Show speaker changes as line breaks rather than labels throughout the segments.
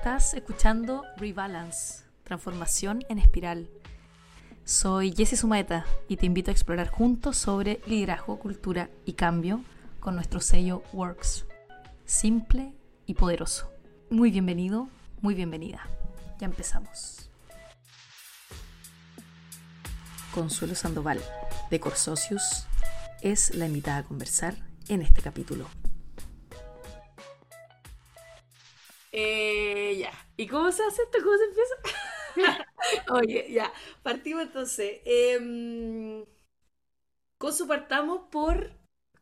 Estás escuchando Rebalance, transformación en espiral. Soy Jessie Sumaeta y te invito a explorar juntos sobre liderazgo, cultura y cambio con nuestro sello Works. Simple y poderoso. Muy bienvenido, muy bienvenida. Ya empezamos. Consuelo Sandoval, de Corsocius, es la invitada a conversar en este capítulo.
Eh, ya. ¿Y cómo se hace esto? ¿Cómo se empieza? Oye, ya. Partimos entonces. Eh, Consu, partamos por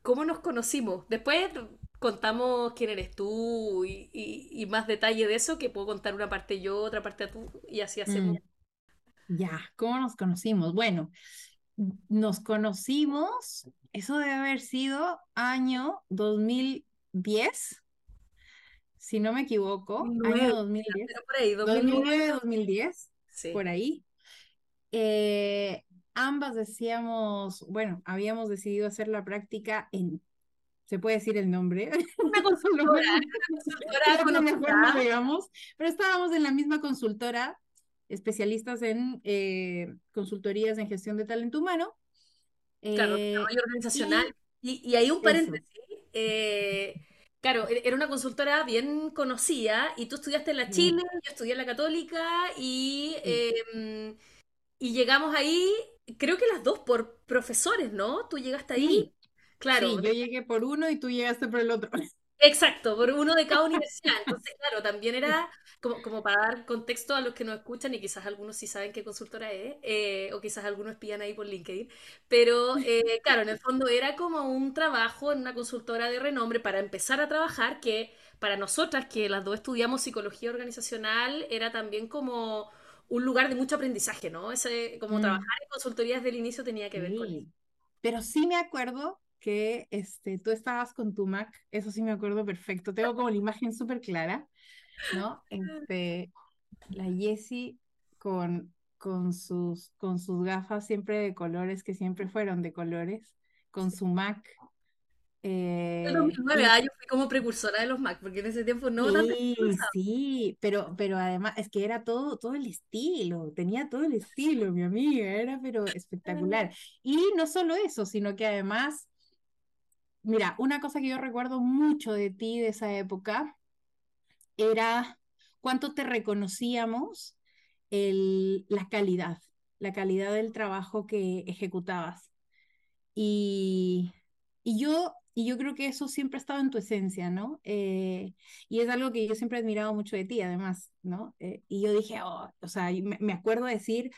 cómo nos conocimos. Después contamos quién eres tú y, y- y más detalle de eso, que puedo contar una parte yo, otra parte tú, y así hacemos.
Mm, ya, ¿cómo nos conocimos? Bueno, nos conocimos, eso debe haber sido año 2010, si no me equivoco, año
2009,
2010,
pero por ahí, 2009.
2009, 2010,
Sí.
por ahí. Eh, ambas decíamos, bueno, habíamos decidido hacer la práctica en, ¿se puede decir el nombre?
Una consultora, consultora
que mejor no digamos, pero estábamos en la misma consultora, especialistas en eh, consultorías en gestión de talento humano.
Claro,
eh,
desarrollo organizacional.
y
Y, y hay un paréntesis. eh, claro, e- era una consultora bien conocida y tú estudiaste en la
sí,
Chile, yo estudié en la Católica y,
sí,
eh, y llegamos ahí, creo que las dos por profesores, ¿no? Tú llegaste ahí,
sí,
claro,
sí, yo llegué por uno y tú llegaste por el otro.
Exacto, por uno de cada universidad. Entonces, claro, también era como, como para dar contexto a los que nos escuchan y quizás algunos sí saben qué consultora es, eh, o quizás algunos pillan ahí por LinkedIn, pero eh, claro, en el fondo era como un trabajo en una consultora de renombre para empezar a trabajar, que para nosotras, que las dos estudiamos psicología organizacional, era también como un lugar de mucho aprendizaje, ¿no? Ese, como trabajar
Mm,
en consultorías del inicio tenía que ver con eso.
sí, pero sí me acuerdo que este, tú estabas con tu Mac, eso sí me acuerdo perfecto, tengo como la imagen súper clara, ¿no? Este, la Jessie con, con sus, con sus gafas siempre de colores, que siempre fueron de colores, con su Mac. Eh,
2009,
y
ah, yo fui como precursora de los Mac, porque en ese tiempo no
sí, sí, pero, pero además es que era todo, todo el estilo, tenía todo el estilo, mi amiga, era pero espectacular. Y no solo eso, sino que además, mira, una cosa que yo recuerdo mucho de ti de esa época era cuánto te reconocíamos el, la calidad, la calidad del trabajo que ejecutabas. Y, y yo, y yo creo que eso siempre ha estado en tu esencia, ¿no? Eh, y es algo que yo siempre he admirado mucho de ti, además, ¿no? Eh, y yo dije, oh, o sea, me, me acuerdo decir,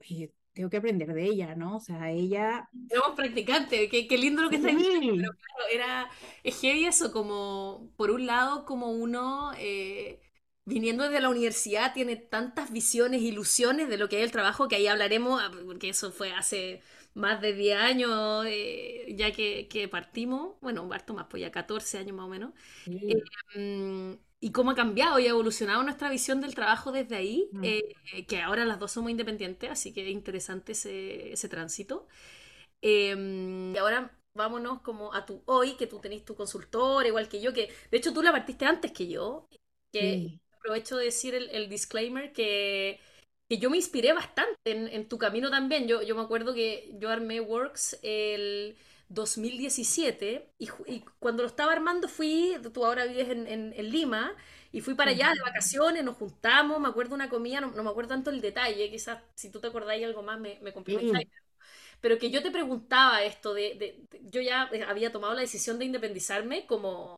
"Oye, tengo que aprender de ella, ¿no? O sea, ella,
Éramos practicantes, qué, qué lindo lo que estáis diciendo, pero claro, era, es heavy eso, como, por un lado, como uno, eh, viniendo desde la universidad, tiene tantas visiones, ilusiones de lo que es el trabajo, que ahí hablaremos, ah, porque eso fue hace más de 10 años, eh, ya que, que partimos, bueno, harto más, pues ya 14 años más o menos,
sí,
mm, y cómo ha cambiado y ha evolucionado nuestra visión del trabajo desde ahí,
mm,
eh, que ahora las dos somos independientes, así que es interesante ese, ese tránsito. Eh, y ahora vámonos como a tu hoy, que tú tenés tu consultor, igual que yo, que de hecho tú la partiste antes que yo, que
sí,
aprovecho de decir el, el disclaimer que, que yo me inspiré bastante en, en tu camino también. Yo, yo me acuerdo que yo armé Works el 2017 y, y cuando lo estaba armando fui, tú ahora vives en, en- en Lima, y fui para allá de vacaciones, nos juntamos, me acuerdo una comida, no, no me acuerdo tanto el detalle, quizás si tú te acordáis algo más me, me complementáis
sí,
pero que yo te preguntaba esto de, de- de- yo ya había tomado la decisión de independizarme como,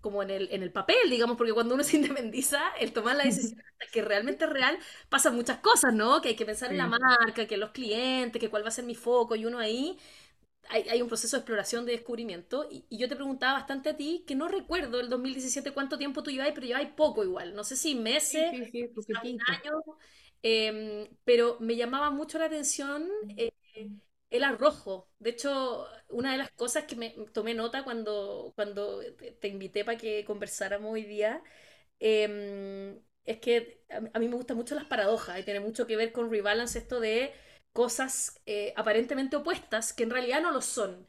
como en el, en el papel, digamos, porque cuando uno se independiza, el tomar la decisión que realmente es real, pasan muchas cosas, ¿no? Que hay que pensar en la marca, que los clientes, que cuál va a ser mi foco, y uno ahí, hay, hay un proceso de exploración, de descubrimiento, y, y yo te preguntaba bastante a ti, que no recuerdo el 2017 cuánto tiempo tú lleváis, pero lleváis poco igual, no sé si meses,
sí,
un año, eh, pero me llamaba mucho la atención eh, el arrojo. De hecho, una de las cosas que me tomé nota cuando, cuando te, te invité para que conversáramos hoy día, eh, es que a, a mí me gustan mucho las paradojas y tiene mucho que ver con rebalance esto de cosas eh, aparentemente opuestas que en realidad no lo son.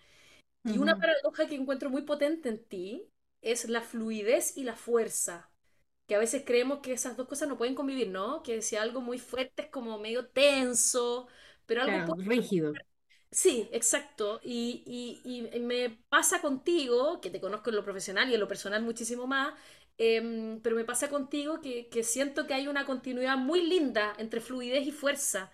Y una
Ujú,
paradoja que encuentro muy potente en ti es la fluidez y la fuerza. que a veces creemos que esas dos cosas no pueden convivir, ¿no? Que si algo muy fuerte es como medio tenso, pero algo
Claro, rígido.
Sí, exacto. Y, y- y me pasa contigo, que te conozco en lo profesional y en lo personal muchísimo más, em, pero me pasa contigo que, que siento que hay una continuidad muy linda entre fluidez y fuerza.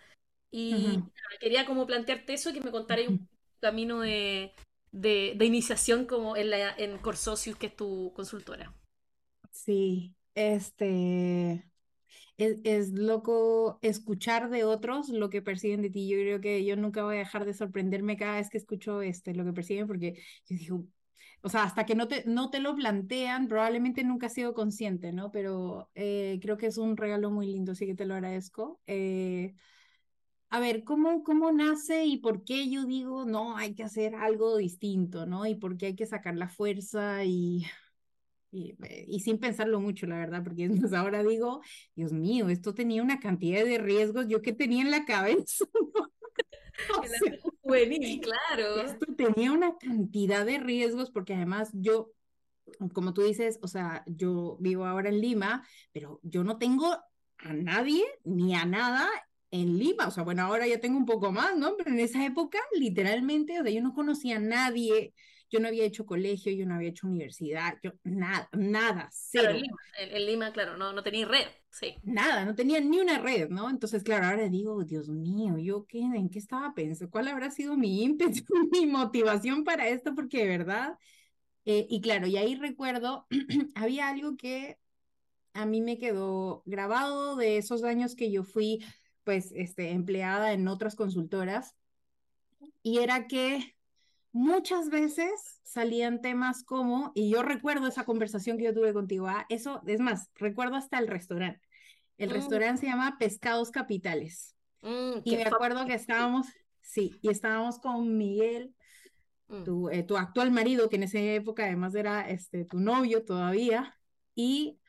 Y
Ujú.
nada, quería como plantearte eso y que me contarais un camino de, de, de iniciación como en la, en Corsocius, que es tu consultora.
Sí, este, es, es loco escuchar de otros lo que perciben de ti. Yo creo que yo nunca voy a dejar de sorprenderme cada vez que escucho este, lo que perciben, porque yo digo, o sea, hasta que no te, no te lo plantean, probablemente nunca has sido consciente, ¿no? Pero eh, creo que es un regalo muy lindo, así que te lo agradezco. Eh, a ver, ¿cómo, cómo nace y por qué yo digo, no, hay que hacer algo distinto, ¿no? Y por qué hay que sacar la fuerza y y, eh, y sin pensarlo mucho, la verdad, porque pues ahora digo, Dios mío, esto tenía una cantidad de riesgos, yo que tenía en la cabeza, o sea,
juvenil, claro.
esto tenía una cantidad de riesgos, porque además yo, como tú dices, o sea, yo vivo ahora en Lima, pero yo no tengo a nadie ni a nada en Lima, o sea, bueno, ahora ya tengo un poco más, ¿no? Pero en esa época, literalmente, o sea, yo no conocía a nadie, yo no había hecho colegio, yo no había hecho universidad, yo nada, nada,
Claro, en
cero,
Lima, en, en Lima, claro, no, no tenéis red, sí.
nada, no tenía ni una red, ¿no? Entonces, claro, ahora digo, Dios mío, ¿yo qué, en qué estaba pensando? ¿Cuál habrá sido mi ímpetu, mi motivación para esto? Porque de verdad, eh, y claro, y ahí recuerdo, había algo que a mí me quedó grabado de esos años que yo fui, pues, este, empleada en otras consultoras, y era que muchas veces salían temas como, y yo recuerdo esa conversación que yo tuve contigo, ah, eso, es más, recuerdo hasta el restaurante. El
Mm,
restaurante se llama Pescados Capitales.
mm,
Y me acuerdo que estábamos, sí, y estábamos con Miguel,
mm.
tu, eh, tu actual marido, que en esa época además era este, tu novio todavía, y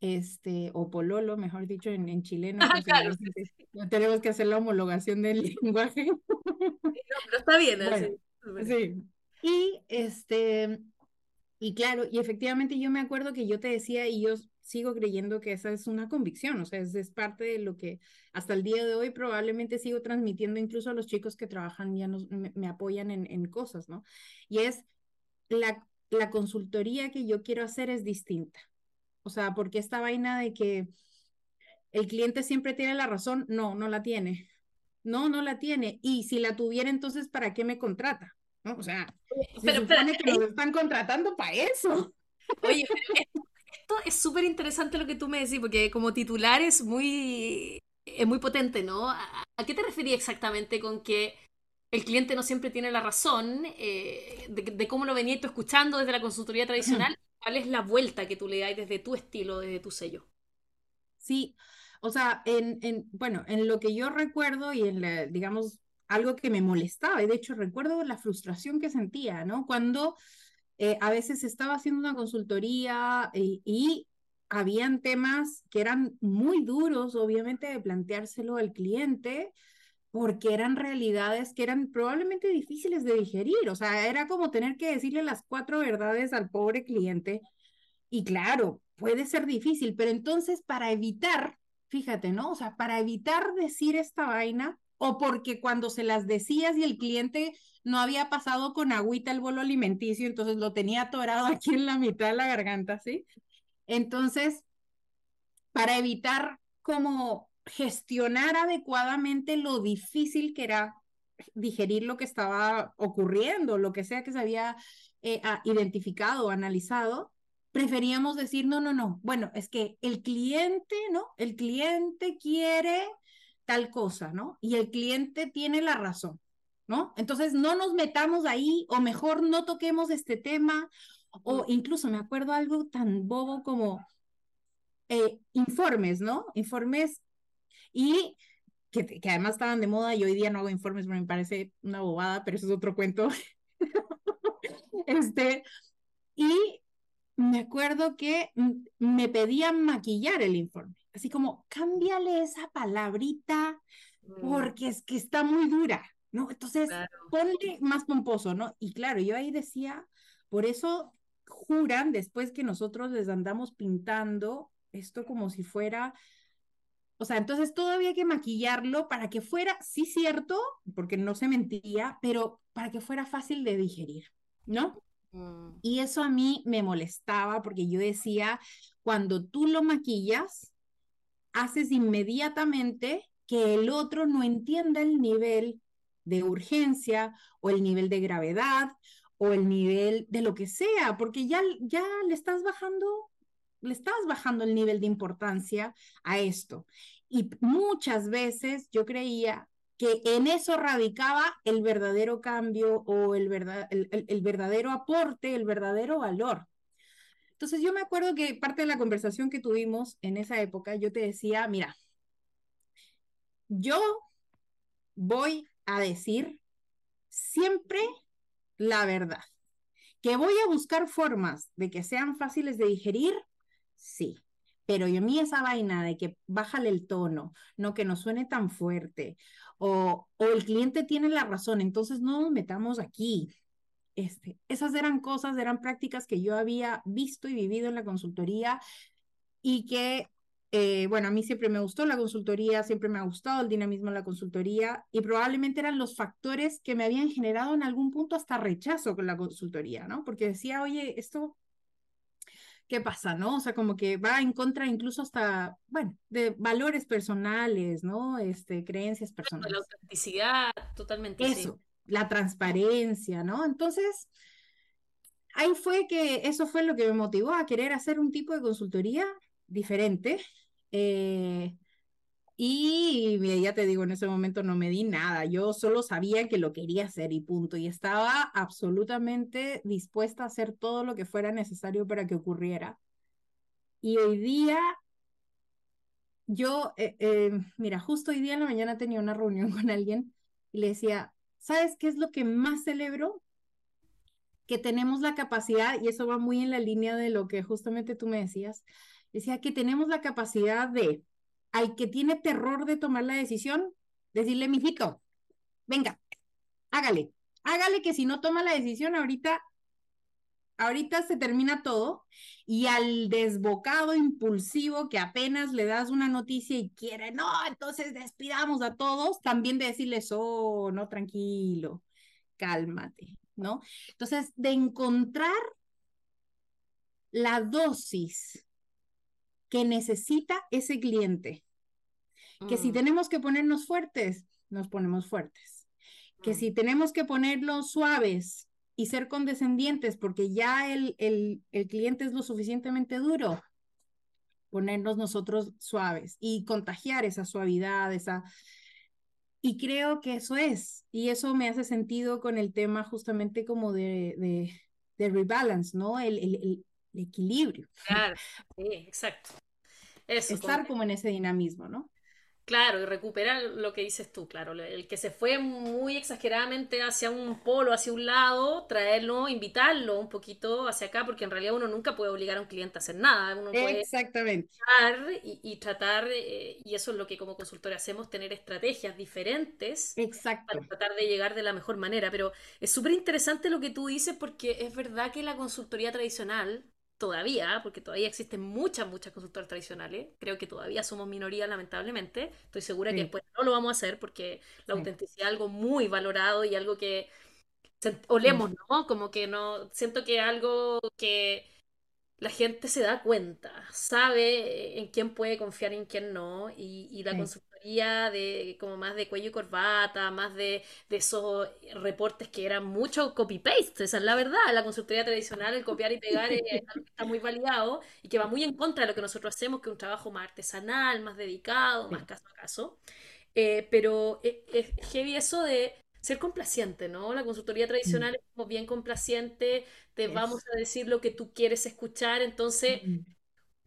este, o pololo, mejor dicho, en, en chileno,
Ah,
pues
claro,
que- tenemos que hacer la homologación del lenguaje.
No, pero está bien,
Bueno,
así. súper.
sí. Y este, y claro, y efectivamente yo me acuerdo que yo te decía, y yo sigo creyendo que esa es una convicción, o sea, es, es parte de lo que hasta el día de hoy probablemente sigo transmitiendo incluso a los chicos que trabajan, ya nos, me, me apoyan en, en cosas, ¿no? Y es la, la consultoría que yo quiero hacer es distinta. O sea, porque esta vaina de que el cliente siempre tiene la razón, no, no la tiene. No, no la tiene. Y si la tuviera, entonces, ¿para qué me contrata? ¿No? O sea, se
Pero
supone que nos están contratando para eso.
oye, pero esto, esto es súper interesante lo que tú me decís, porque como titular es muy, es muy potente, ¿no? ¿A, a qué te referías exactamente con que el cliente no siempre tiene la razón? eh, de, de cómo lo venías tú escuchando desde la consultoría tradicional, ¿cuál es la vuelta que tú le das desde tu estilo, desde tu sello?
Sí, o sea, en, en, bueno, en lo que yo recuerdo y en la, digamos, algo que me molestaba, y de hecho recuerdo la frustración que sentía, ¿no? Cuando eh, a veces estaba haciendo una consultoría y, y habían temas que eran muy duros, obviamente, de planteárselo al cliente, porque eran realidades que eran probablemente difíciles de digerir, o sea, era como tener que decirle las cuatro verdades al pobre cliente y claro, puede ser difícil, pero entonces para evitar, fíjate, ¿no? O sea, para evitar decir esta vaina, o porque cuando se las decías y el cliente no había pasado con agüita el bolo alimenticio, entonces lo tenía atorado aquí en la mitad de la garganta, ¿sí? Entonces, para evitar como gestionar adecuadamente lo difícil que era digerir lo que estaba ocurriendo, lo que sea que se había eh, identificado analizado, preferíamos decir, no, no, no, bueno, es que el cliente, ¿no? El cliente quiere tal cosa, ¿no? Y el cliente tiene la razón, ¿no? Entonces no nos metamos ahí o mejor no toquemos este tema o incluso me acuerdo algo tan bobo como eh, informes, ¿no? Informes y que, que, además estaban de moda y hoy día no hago informes, me parece una bobada, pero eso es otro cuento. este, y me acuerdo que me pedían maquillar el informe, así como, cámbiale esa palabrita porque es que está muy dura, ¿no? Entonces, claro. ponle más pomposo, ¿no? Y claro, yo ahí decía, por eso juran después que nosotros les andamos pintando esto como si fuera, o sea, entonces todo había que maquillarlo para que fuera, sí cierto, porque no se mentía, pero para que fuera fácil de digerir, ¿no? Mm. Y eso a mí me molestaba porque yo decía, cuando tú lo maquillas, haces inmediatamente que el otro no entienda el nivel de urgencia o el nivel de gravedad o el nivel de lo que sea, porque ya, ya le estás bajando, le estás bajando el nivel de importancia a esto. Y muchas veces yo creía que en eso radicaba el verdadero cambio o el, verdad, el verdadero aporte, el verdadero valor. Entonces yo me acuerdo que parte de la conversación que tuvimos en esa época, yo te decía, mira, yo voy a decir siempre la verdad. Que voy a buscar formas de que sean fáciles de digerir, sí. Pero a mí esa vaina de que bájale el tono, no que no suene tan fuerte, o, o el cliente tiene la razón, entonces no nos metamos aquí. Este, esas eran cosas, eran prácticas que yo había visto y vivido en la consultoría y que, eh, bueno, a mí siempre me gustó la consultoría, siempre me ha gustado el dinamismo en la consultoría y probablemente eran los factores que me habían generado en algún punto hasta rechazo con la consultoría, ¿no? Porque decía, oye, esto, ¿qué pasa, no? O sea, como que va en contra incluso hasta, bueno, de valores personales, ¿no? Este, creencias personales.
La autenticidad, totalmente.
Eso la transparencia, ¿no? Entonces, ahí fue que eso fue lo que me motivó a querer hacer un tipo de consultoría diferente. Eh, y ya te digo, en ese momento no me di nada, yo solo sabía que lo quería hacer y punto, y estaba absolutamente dispuesta a hacer todo lo que fuera necesario para que ocurriera. Y hoy día, yo, eh, eh, mira, justo hoy día en la mañana tenía una reunión con alguien y le decía, ¿Sabes qué es lo que más celebro? Que tenemos la capacidad, y eso va muy en la línea de lo que justamente tú me decías, decía que tenemos la capacidad de, al que tiene terror de tomar la decisión, decirle, mijito, venga, hágale, hágale que si no toma la decisión ahorita ahorita se termina todo y al desbocado impulsivo que apenas le das una noticia y quiere, no, entonces despidamos a todos, también de decirles, oh, no, tranquilo, cálmate, ¿no? Entonces, de encontrar la dosis que necesita ese cliente, que si mm. tenemos que ponernos fuertes, nos ponemos fuertes, que mm. si tenemos que ponerlos suaves, y ser condescendientes porque ya el, el, el cliente es lo suficientemente duro, ponernos nosotros suaves y contagiar esa suavidad, esa... Y creo que eso es, y eso me hace sentido con el tema justamente como de, de, de rebalance, ¿no? El, el, el, equilibrio.
Claro, sí, exacto.
Eso, Estar como en ese dinamismo, ¿no?
Claro, y recuperar lo que dices tú, claro, el que se fue muy exageradamente hacia un polo, hacia un lado, traerlo, invitarlo un poquito hacia acá, porque en realidad uno nunca puede obligar a un cliente a hacer nada, uno puede
Exactamente.
Y, y, tratar, eh, y eso es lo que como consultor hacemos, tener estrategias diferentes
Exacto.
para tratar de llegar de la mejor manera, pero es súper interesante lo que tú dices porque es verdad que la consultoría tradicional todavía, porque todavía existen muchas, muchas consultoras tradicionales, creo que todavía somos minoría lamentablemente, estoy segura que después no lo vamos a hacer porque la autenticidad es algo muy valorado y algo que olemos, ¿no? Como que no, siento que es algo que la gente se da cuenta, sabe en quién puede confiar y en quién no, y, y la de como más de cuello y corbata, más de, de esos reportes que eran mucho copy-paste, esa es la verdad, la consultoría tradicional, el copiar y pegar está muy validado y que va muy en contra de lo que nosotros hacemos, que es un trabajo más artesanal, más dedicado, más caso a caso. Eh, pero es, es heavy eso de ser complaciente, ¿no? La consultoría tradicional es como bien complaciente, te vamos a decir lo que tú quieres escuchar, entonces,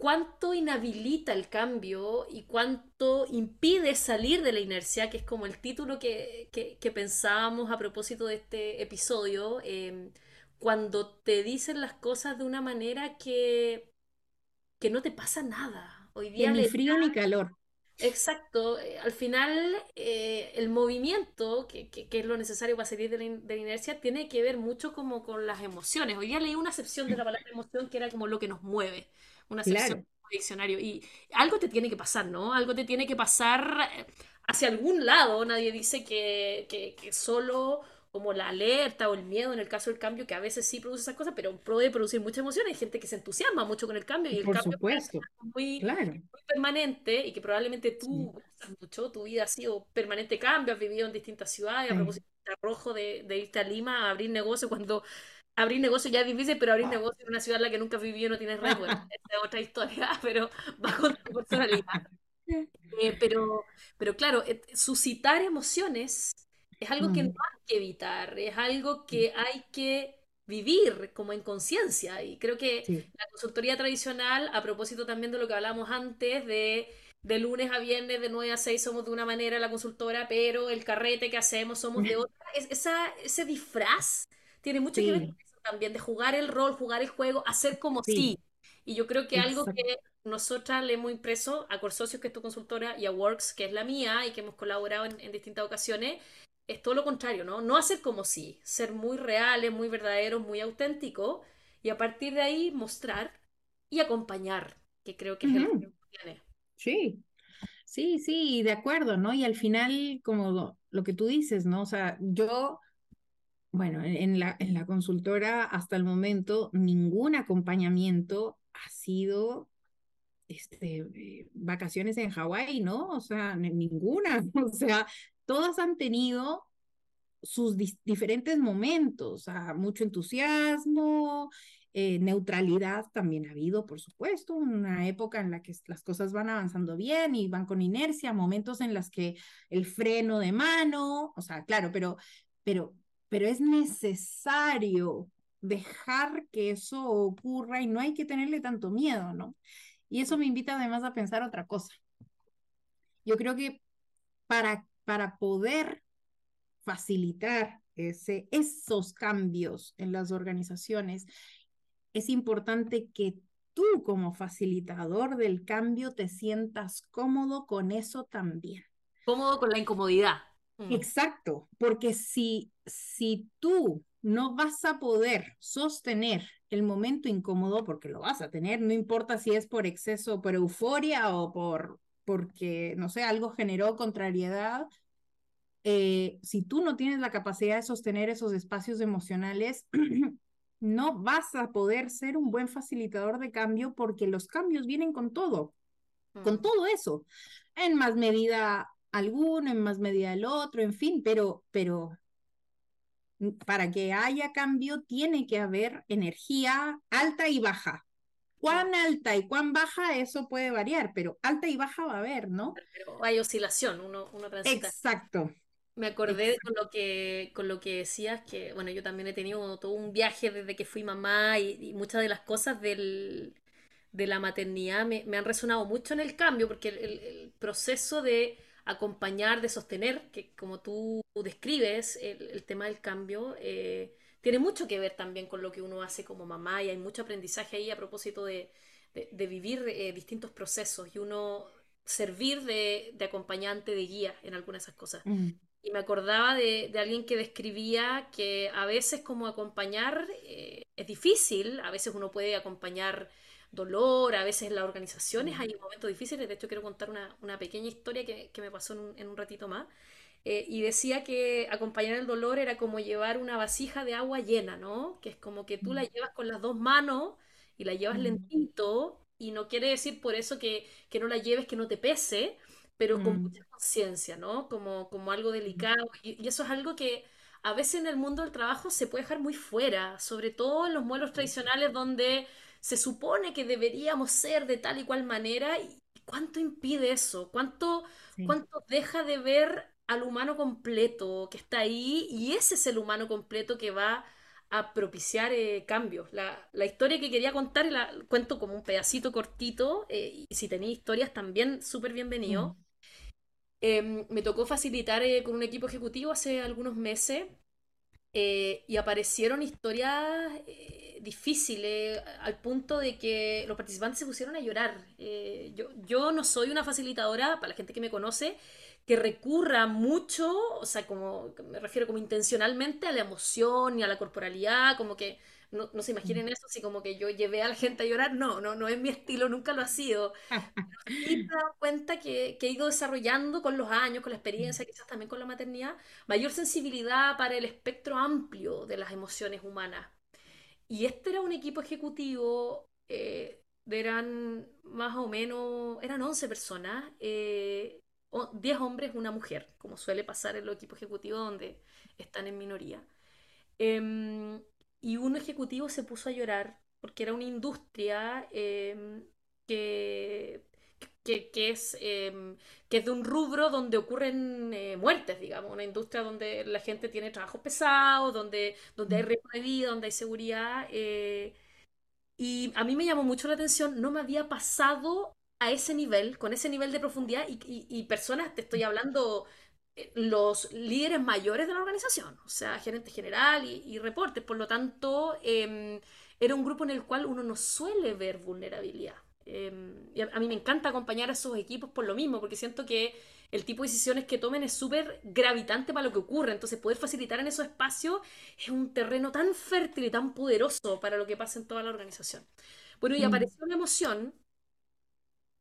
¿cuánto inhabilita el cambio y cuánto impide salir de la inercia, que es como el título que, que, pensábamos a propósito de este episodio, em, cuando te dicen las cosas de una manera que, que no te pasa nada?
Hoy día ni frío ni calor.
Exacto, eh, al final eh, el movimiento, que, es lo necesario para salir de la, inercia, tiene que ver mucho como con las emociones. Hoy día leí una acepción de la palabra emoción que era como lo que nos mueve, una acepción diccionario. Y algo te tiene que pasar, ¿no? Algo te tiene que pasar eh, hacia algún lado. Nadie dice que, que, que solo como la alerta o el miedo en el caso del cambio, que a veces sí produce esas cosas, pero puede producir mucha emoción. Hay gente que se entusiasma mucho con el cambio y el
Por
cambio
supuesto,
es muy,
claro.
muy permanente y que probablemente tú
Sí,
mucho, tu vida ha sido permanente cambio, has vivido en distintas ciudades, a
sí.
propósito de rojo de, de irte a Lima a abrir negocio cuando abrir negocio ya es difícil, pero abrir negocio en una ciudad en la que nunca has vivido no tienes red, bueno, esa es otra historia, pero va con tu personalidad. Eh, pero, pero claro, eh, suscitar emociones es algo que no
Mm,
hay que evitar, es algo que hay que vivir como en conciencia. Y creo que
Sí.
la consultoría tradicional, a propósito también de lo que hablábamos antes, de, de lunes a viernes, de 9 a 6 somos de una manera la consultora, pero el carrete que hacemos somos de otra, es, esa, ese disfraz tiene mucho que ver con
Sí,
eso también, de jugar el rol, jugar el juego, hacer como
sí,
si. Y yo creo que algo
exacto.
que nosotras le hemos impreso a Corsocios, que es tu consultora, y a Works, que es la mía, y que hemos colaborado en, en distintas ocasiones, es todo lo contrario, ¿no? No hacer como si, ser muy reales, muy verdaderos, muy auténticos, y a partir de ahí mostrar y acompañar, que creo que es el rol
Ujú,
que tiene.
Sí, sí, sí, de acuerdo, ¿no? Y al final, como lo, lo que tú dices, ¿no? O sea, yo, bueno, en, la, en la consultora hasta el momento, ningún acompañamiento ha sido este, eh, vacaciones en Hawái, ¿no? O sea, ni- ninguna. O sea, todas han tenido sus diferentes momentos, o sea, mucho entusiasmo, eh, neutralidad también ha habido, por supuesto, una época en la que las cosas van avanzando bien y van con inercia, momentos en las que el freno de mano, o sea, claro, pero, pero, pero es necesario dejar que eso ocurra y no hay que tenerle tanto miedo, ¿no? Y eso me invita además a pensar otra cosa. Yo creo que para, para poder facilitar ese, esos cambios en las organizaciones, es importante que tú como facilitador del cambio te sientas cómodo con eso también.
Cómodo con la incomodidad. Mm.
Exacto, porque si, si tú no vas a poder sostener el momento incómodo, porque lo vas a tener, no importa si es por exceso, por euforia o por porque, no sé, algo generó contrariedad, eh, si tú no tienes la capacidad de sostener esos espacios emocionales, no vas a poder ser un buen facilitador de cambio porque los cambios vienen con todo, con
Mm.
todo eso, en más medida alguno, en más medida el otro, en fin, pero, pero para que haya cambio tiene que haber energía alta y baja. Cuán alta y cuán baja, eso puede variar, pero alta y baja va a haber, ¿no?
Pero hay oscilación, uno, uno transita.
Exacto,
Me acordé
exacto.
con lo que, con lo que decías, que bueno, yo también he tenido todo un viaje desde que fui mamá y, y muchas de las cosas del, de la maternidad me, me han resonado mucho en el cambio, porque el, el- el proceso de acompañar, de sostener, que como tú describes, el, el tema del cambio, eh, tiene mucho que ver también con lo que uno hace como mamá y hay mucho aprendizaje ahí a propósito de, de- de vivir eh, distintos procesos y uno servir de, de acompañante, de guía en algunas de esas cosas.
Mm,
Y me acordaba de, de alguien que describía que a veces como acompañar eh, es difícil, a veces uno puede acompañar dolor, a veces en las organizaciones hay momentos difíciles, de hecho quiero contar una, una pequeña historia que, que me pasó en un, en un ratito más, Eh, y decía que acompañar el dolor era como llevar una vasija de agua llena, ¿no? Que es como que tú la llevas con las dos manos y la llevas lentito, y no quiere decir por eso que, que no la lleves, que no te pese, pero con
mm,
mucha conciencia, ¿no? Como, como algo delicado. Y, y eso es algo que a veces en el mundo del trabajo se puede dejar muy fuera, sobre todo en los modelos tradicionales donde se supone que deberíamos ser de tal y cual manera. ¿Y cuánto impide eso? ¿Cuánto,
sí.
cuánto deja de ver al humano completo que está ahí? Y ese es el humano completo que va a propiciar eh, cambios. La, la historia que quería contar, la cuento como un pedacito cortito, eh, y si tenéis historias también, súper bienvenido.
Mm,
Eh, me tocó facilitar eh, con un equipo ejecutivo hace algunos meses eh, y aparecieron historias eh, difíciles al punto de que los participantes se pusieron a llorar. Eh, yo, yo no soy una facilitadora, para la gente que me conoce, que recurra mucho, o sea, como me refiero como intencionalmente a la emoción y a la corporalidad, como que no, no se imaginen eso, así como que yo llevé a la gente a llorar, no, no, no es mi estilo, nunca lo ha sido. Y me he dado cuenta que, que he ido desarrollando con los años, con la experiencia, quizás también con la maternidad, mayor sensibilidad para el espectro amplio de las emociones humanas. Y este era un equipo ejecutivo, eh, eran más o menos, eran 11 personas, eh, 10 hombres, una mujer, como suele pasar en los equipos ejecutivos donde están en minoría. Em, y un ejecutivo se puso a llorar porque era una industria em, que, que, que, es, em, que es de un rubro donde ocurren eh, muertes, digamos, una industria donde la gente tiene trabajos pesados, donde, donde hay riesgo de vida, donde hay seguridad. eh, y a mí me llamó mucho la atención, no me había pasado a ese nivel, con ese nivel de profundidad y, y- y personas, te estoy hablando, eh, los líderes mayores de la organización, o sea, gerente general y, y reportes. Por lo tanto, em, era un grupo en el cual uno no suele ver vulnerabilidad. Em, y a, a mí me encanta acompañar a esos equipos por lo mismo, porque siento que el tipo de decisiones que tomen es súper gravitante para lo que ocurre. Entonces, poder facilitar en esos espacios es un terreno tan fértil y tan poderoso para lo que pasa en toda la organización. Bueno, y
Mm,
apareció una emoción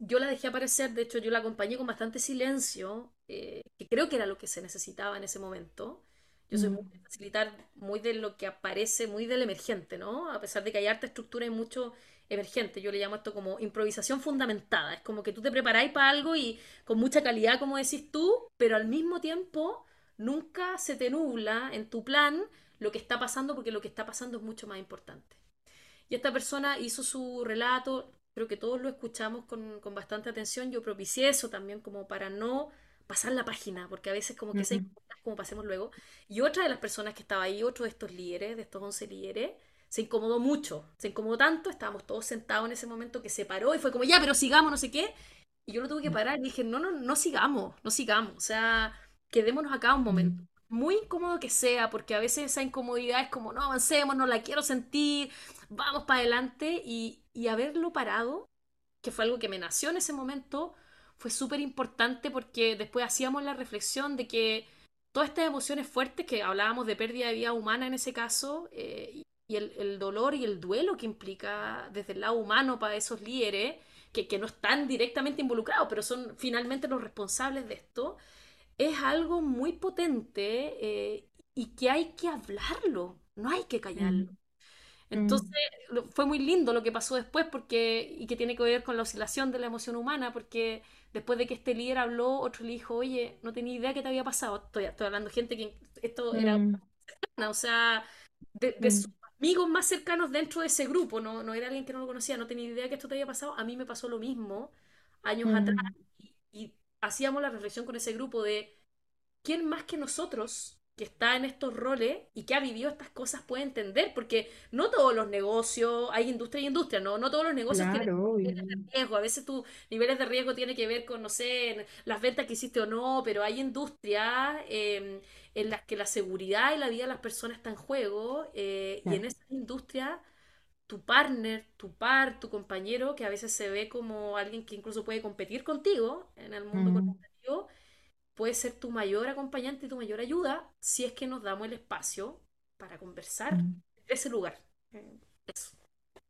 yo la dejé aparecer, de hecho yo la acompañé con bastante silencio, eh, que creo que era lo que se necesitaba en ese momento. Yo soy muy
mm,
de facilitar, muy de lo que aparece, muy del emergente, ¿no? A pesar de que hay harta estructura y mucho emergente, yo le llamo esto como improvisación fundamentada. Es como que tú te preparáis para algo y con mucha calidad, como decís tú, pero al mismo tiempo nunca se te nubla en tu plan lo que está pasando, porque lo que está pasando es mucho más importante. Y esta persona hizo su relato, creo que todos lo escuchamos con, con bastante atención. Yo propicié eso también como para no pasar la página, porque a veces como que se
mm,
como pasemos luego. Y otra de las personas que estaba ahí, otro de estos líderes, de estos 11 líderes, se incomodó mucho, se incomodó tanto, estábamos todos sentados en ese momento que se paró y fue como, ya, pero sigamos, no sé qué. Y yo lo tuve que parar y dije, no, no, no sigamos, no sigamos, o sea, quedémonos acá un momento.
mm,
Muy incómodo que sea, porque a veces esa incomodidad es como, no avancemos, no la quiero sentir, vamos para adelante y, y haberlo parado, que fue algo que me nació en ese momento, fue súper importante porque después hacíamos la reflexión de que todas estas emociones fuertes, que hablábamos de pérdida de vida humana en ese caso, eh, y el dolor y el duelo que implica desde el lado humano para esos líderes, que, que no están directamente involucrados, pero son finalmente los responsables de esto, es algo muy potente eh, y que hay que hablarlo, no hay que callarlo.
Mm,
Entonces,
mm,
lo- fue muy lindo lo que pasó después porque, y que tiene que ver con la oscilación de la emoción humana, porque después de que este líder habló, otro le dijo, oye, no tenía idea qué te había pasado. Estoy, estoy hablando de gente que esto era,
mm,
o sea, de, de sus
mm,
amigos más cercanos dentro de ese grupo, no, no era alguien que no lo conocía, no tenía idea que esto te había pasado. A mí me pasó lo mismo años atrás
mm,
y, y hacíamos la reflexión con ese grupo de ¿quién más que nosotros que está en estos roles y que ha vivido estas cosas puede entender? Porque no todos los negocios, hay industria y industria, ¿no? No todos los negocios tienen
Claro,
niveles de riesgo. A veces tus niveles de riesgo tienen que ver con, no sé, las ventas que hiciste o no, pero hay industrias eh, en las que la seguridad y la vida de las personas está en juego eh, y en esas industrias tu partner, tu par, tu compañero, que a veces se ve como alguien que incluso puede competir contigo en el mundo
Mm,
corporativo, puede ser tu mayor acompañante y tu mayor ayuda si es que nos damos el espacio para conversar
mm,
de ese lugar. Eso.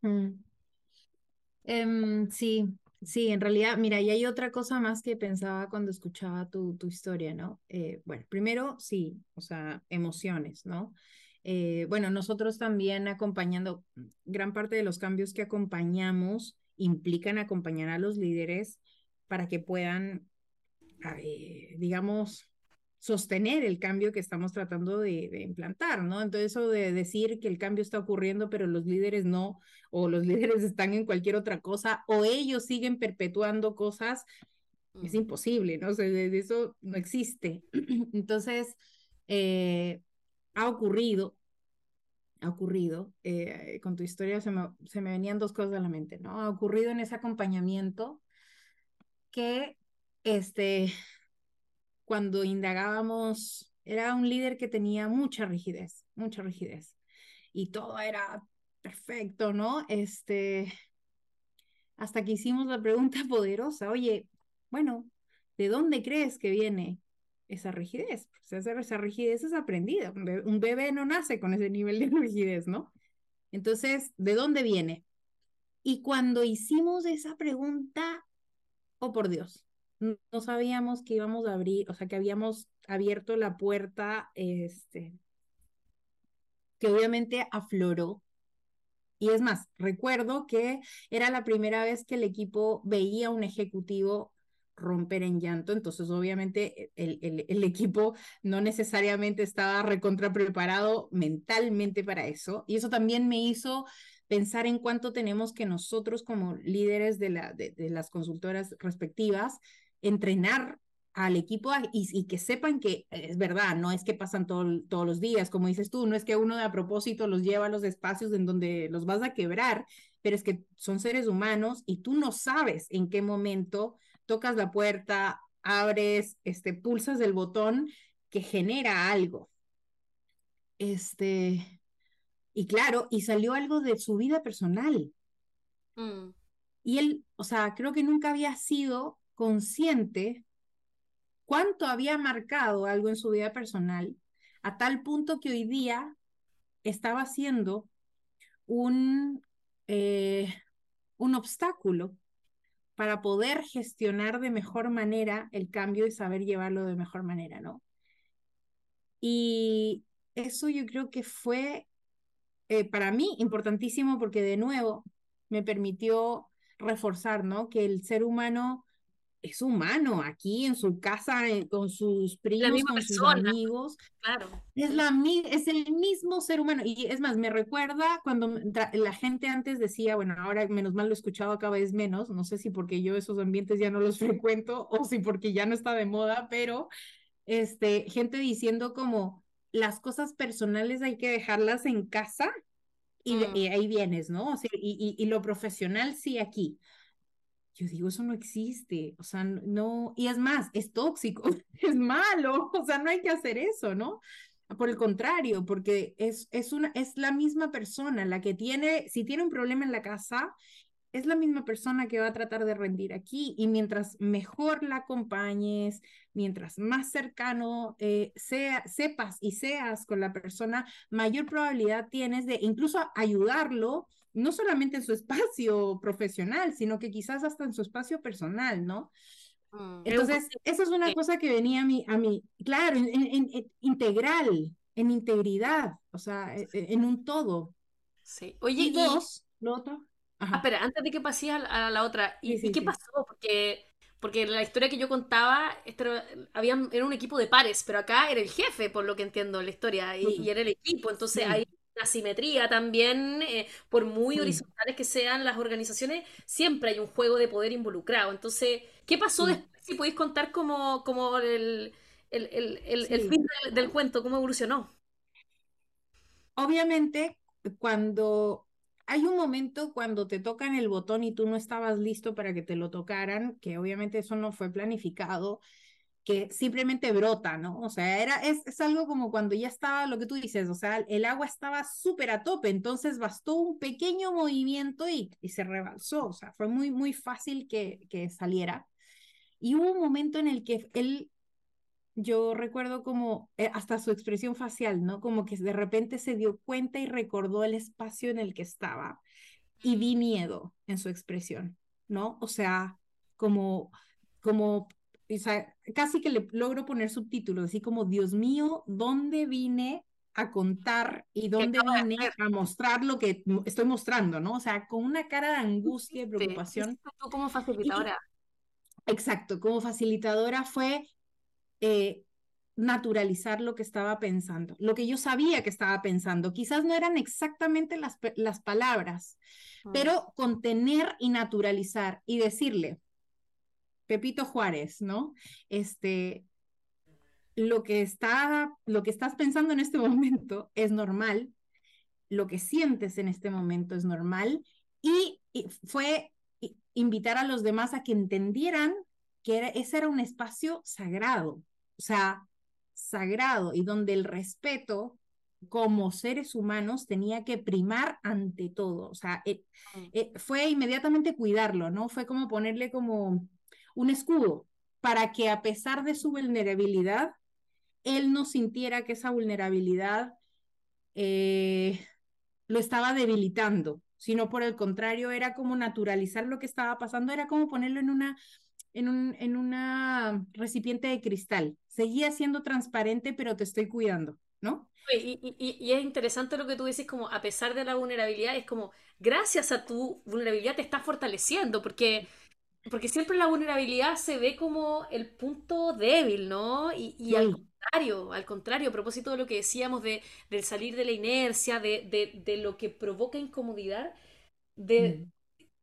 mm. Em, sí, sí, en realidad, mira, y hay otra cosa más que pensaba cuando escuchaba tu, tu historia, ¿no? Eh, bueno, primero, sí, o sea, emociones, ¿no? Eh, bueno, nosotros también acompañando, gran parte de los cambios que acompañamos implican acompañar a los líderes para que puedan eh, digamos, sostener el cambio que estamos tratando de, de, implantar, ¿no? Entonces eso de decir que el cambio está ocurriendo, pero los líderes no, o los líderes están en cualquier otra cosa, o ellos siguen perpetuando cosas, es imposible, ¿no? O sea, eso no existe. Entonces, eh, ha ocurrido, ha ocurrido, eh, con tu historia se me, se me venían dos cosas a la mente, ¿no? Ha ocurrido en ese acompañamiento que, este, cuando indagábamos, era un líder que tenía mucha rigidez, mucha rigidez, y todo era perfecto, ¿no? Este, hasta que hicimos la pregunta poderosa, oye, bueno, ¿de dónde crees que viene esa rigidez? Pues esa rigidez es aprendida. Un bebé no nace con ese nivel de rigidez, ¿no? Entonces, ¿de dónde viene? Y cuando hicimos esa pregunta, oh por Dios, no sabíamos que íbamos a abrir, o sea, que habíamos abierto la puerta, este, que obviamente afloró. Y es más, recuerdo que era la primera vez que el equipo veía un ejecutivo romper en llanto, entonces obviamente el, el, el equipo no necesariamente estaba recontra preparado mentalmente para eso, y eso también me hizo pensar en cuánto tenemos que nosotros como líderes de, la, de, de las consultoras respectivas entrenar al equipo y, y, que sepan que es verdad, no es que pasan todo, todos los días, como dices tú, no es que uno de a propósito los lleva a los espacios en donde los vas a quebrar, pero es que son seres humanos y tú no sabes en qué momento tocas la puerta, abres, este, pulsas el botón que genera algo. Este, y claro, y salió algo de su vida personal. Mm. Y él, o sea, creo que nunca había sido consciente cuánto había marcado algo en su vida personal, a tal punto que hoy día estaba siendo un, eh, un obstáculo para poder gestionar de mejor manera el cambio y saber llevarlo de mejor manera, ¿no? Y eso yo creo que fue eh, para mí importantísimo porque de nuevo me permitió reforzar, ¿no? Que el ser humano es humano aquí en su casa eh, con sus primos, con sus amigos.
Claro.
Es, la, es el mismo ser humano. Y es más, me recuerda cuando la gente antes decía, bueno, ahora menos mal lo he escuchado cada vez menos, no sé si porque yo esos ambientes ya no los frecuento o si porque ya no está de moda, pero este, gente diciendo como las cosas personales hay que dejarlas en casa y, mm. ahí vienes, ¿no? O sea, y, y, y lo profesional sí aquí yo digo, eso no existe, o sea, no, y es más, es tóxico, es malo, o sea, no hay que hacer eso, ¿no? Por el contrario, porque es, es, una, es la misma persona la que tiene, si tiene un problema en la casa, es la misma persona que va a tratar de rendir aquí y mientras mejor la acompañes, mientras más cercano eh, sea, sepas y seas con la persona, mayor probabilidad tienes de incluso ayudarlo no solamente en su espacio profesional, sino que quizás hasta en su espacio personal, ¿no? Mm. Entonces, eso es una cosa que venía a mí, a mí claro, en, integral, en integridad, o sea, e, e, en, un todo.
Sí. Oye,
y dos, lo otro.
Ah, espera, antes de que pases a, la otra, ¿y, qué pasó? Porque, porque la historia que yo contaba, había, era un equipo de pares, pero acá era el jefe, por lo que entiendo la historia, y, era el equipo, entonces ahí la simetría también, eh, por muy horizontales que sean las organizaciones, siempre hay un juego de poder involucrado. Entonces, ¿qué pasó después? Si podéis contar como, como el, el, el, el fin del, cuento, cómo evolucionó.
Obviamente, cuando hay un momento cuando te tocan el botón y tú no estabas listo para que te lo tocaran, que obviamente eso no fue planificado, que simplemente brota, ¿no? O sea, era, es, es, algo como cuando ya estaba lo que tú dices, o sea, el agua estaba súper a tope, entonces bastó un pequeño movimiento y, y se rebalsó, o sea, fue muy, muy fácil que, que saliera. Y hubo un momento en el que él, yo recuerdo como eh, hasta su expresión facial, ¿no? Como que de repente se dio cuenta y recordó el espacio en el que estaba y vi miedo en su expresión, ¿no? O sea, como como casi que le logro poner subtítulos, así como, Dios mío, ¿dónde vine a contar y dónde vine a mostrar lo que estoy mostrando, ¿no? O sea, con una cara de angustia y preocupación.
Tú como facilitadora.
exacto, como facilitadora fue eh, naturalizar lo que estaba pensando, lo que yo sabía que estaba pensando. Quizás no eran exactamente las, las palabras, mm. pero contener y naturalizar y decirle, Pepito Juárez, ¿no? Este, lo que, está, lo que estás pensando en este momento es normal, lo que sientes en este momento es normal y, fue invitar a los demás a que entendieran que ese era un espacio sagrado, o sea, sagrado y donde el respeto como seres humanos tenía que primar ante todo, o sea, eh, mm. eh, fue inmediatamente cuidarlo, ¿no? Fue como ponerle como un escudo, para que a pesar de su vulnerabilidad, él no sintiera que esa vulnerabilidad eh, lo estaba debilitando, sino por el contrario, era como naturalizar lo que estaba pasando, era como ponerlo en una, en un en una recipiente de cristal. Seguía siendo transparente, pero te estoy cuidando, ¿no?
Y, y, es interesante lo que tú dices, como a pesar de la vulnerabilidad, es como gracias a tu vulnerabilidad te estás fortaleciendo, porque, porque siempre la vulnerabilidad se ve como el punto débil, ¿no? Y, y al contrario, al contrario, a propósito de lo que decíamos de, del salir de la inercia, de, de, de lo que provoca incomodidad, de mm.